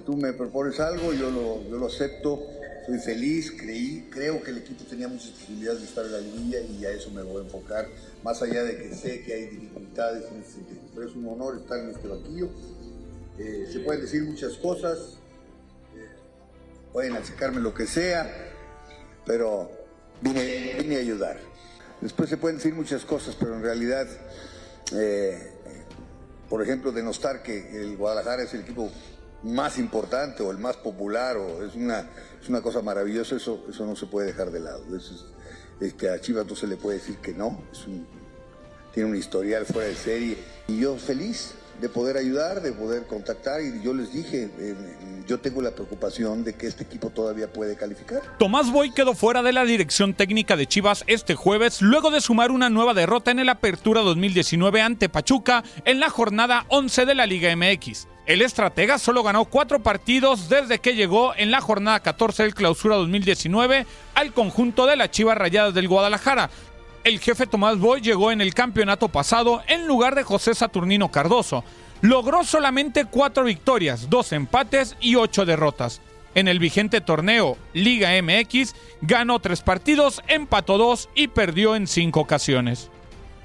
Tú me propones algo, yo lo, yo lo acepto, soy feliz, creí, creo que el equipo tenía muchas posibilidades de estar en la liguilla y a eso me voy a enfocar, más allá de que sé que hay dificultades en. Pero es un honor estar en este banquillo. Eh, se pueden decir muchas cosas, eh, pueden achacarme lo que sea, pero vine, vine a ayudar. Después se pueden decir muchas cosas, pero en realidad, eh, por ejemplo, denostar que el Guadalajara es el equipo más importante o el más popular o es una, es una cosa maravillosa, eso, eso no se puede dejar de lado. Es que a Chivas no se le puede decir que no, es un, tiene un historial fuera de serie y yo feliz de poder ayudar, de poder contactar y yo les dije, eh, yo tengo la preocupación de que este equipo todavía puede calificar. Tomás Boy quedó fuera de la dirección técnica de Chivas este jueves luego de sumar una nueva derrota en el Apertura 2019 ante Pachuca en la jornada 11 de la Liga MX. El estratega solo ganó cuatro partidos desde que llegó en la jornada 14 del Clausura 2019 al conjunto de las Chivas Rayadas del Guadalajara. El jefe Tomás Boy llegó en el campeonato pasado en lugar de José Saturnino Cardoso. Logró solamente cuatro victorias, dos empates y ocho derrotas. En el vigente torneo Liga MX ganó tres partidos, empató dos y perdió en cinco ocasiones.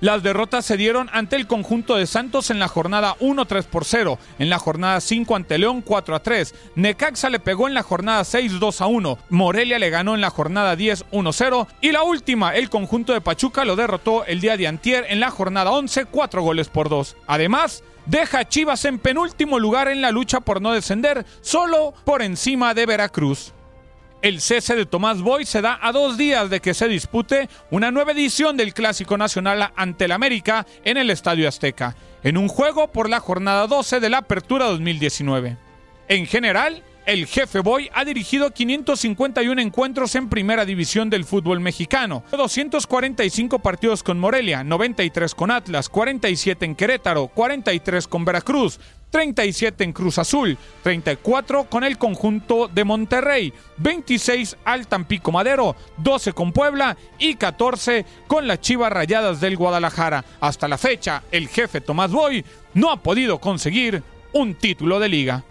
Las derrotas se dieron ante el conjunto de Santos en la jornada 1 3 por 0, en la jornada 5 ante León 4 a 3, Necaxa le pegó en la jornada 6 2 a 1, Morelia le ganó en la jornada 10 1 0 y la última, el conjunto de Pachuca lo derrotó el día de antier en la jornada 11 4 goles por 2. Además, deja a Chivas en penúltimo lugar en la lucha por no descender, solo por encima de Veracruz. El cese de Tomás Boy se da a dos días de que se dispute una nueva edición del Clásico Nacional ante el América en el Estadio Azteca, en un juego por la jornada 12 de la Apertura 2019. En general, el jefe Boy ha dirigido 551 encuentros en primera división del fútbol mexicano, 245 partidos con Morelia, 93 con Atlas, 47 en Querétaro, 43 con Veracruz, 37 en Cruz Azul, 34 con el conjunto de Monterrey, 26 al Tampico Madero, 12 con Puebla y 14 con las Chivas Rayadas del Guadalajara. Hasta la fecha, el jefe Tomás Boy no ha podido conseguir un título de liga.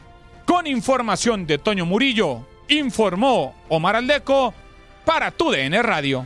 Con información de Toño Murillo, informó Omar Aldeco para tu DN Radio.